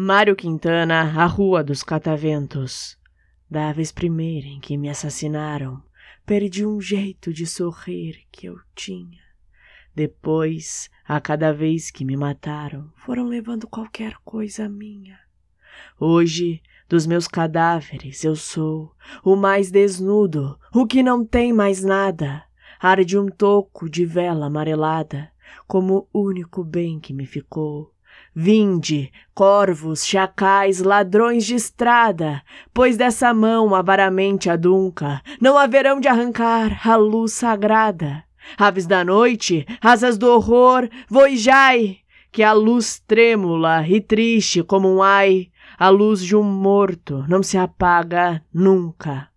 Mário Quintana, a Rua dos Cataventos. Da vez primeira em que me assassinaram, perdi um jeito de sorrir que eu tinha. Depois, a cada vez que me mataram, foram levando qualquer coisa minha. Hoje, dos meus cadáveres, eu sou o mais desnudo, o que não tem mais nada. Arde um toco de vela amarelada, como único bem que me ficou. Vinde, corvos, chacais, ladrões de estrada, pois dessa mão avaramente adunca não haverão de arrancar a luz sagrada. Aves da noite, asas do horror, voijai, que a luz trêmula e triste como um ai, a luz de um morto não se apaga nunca.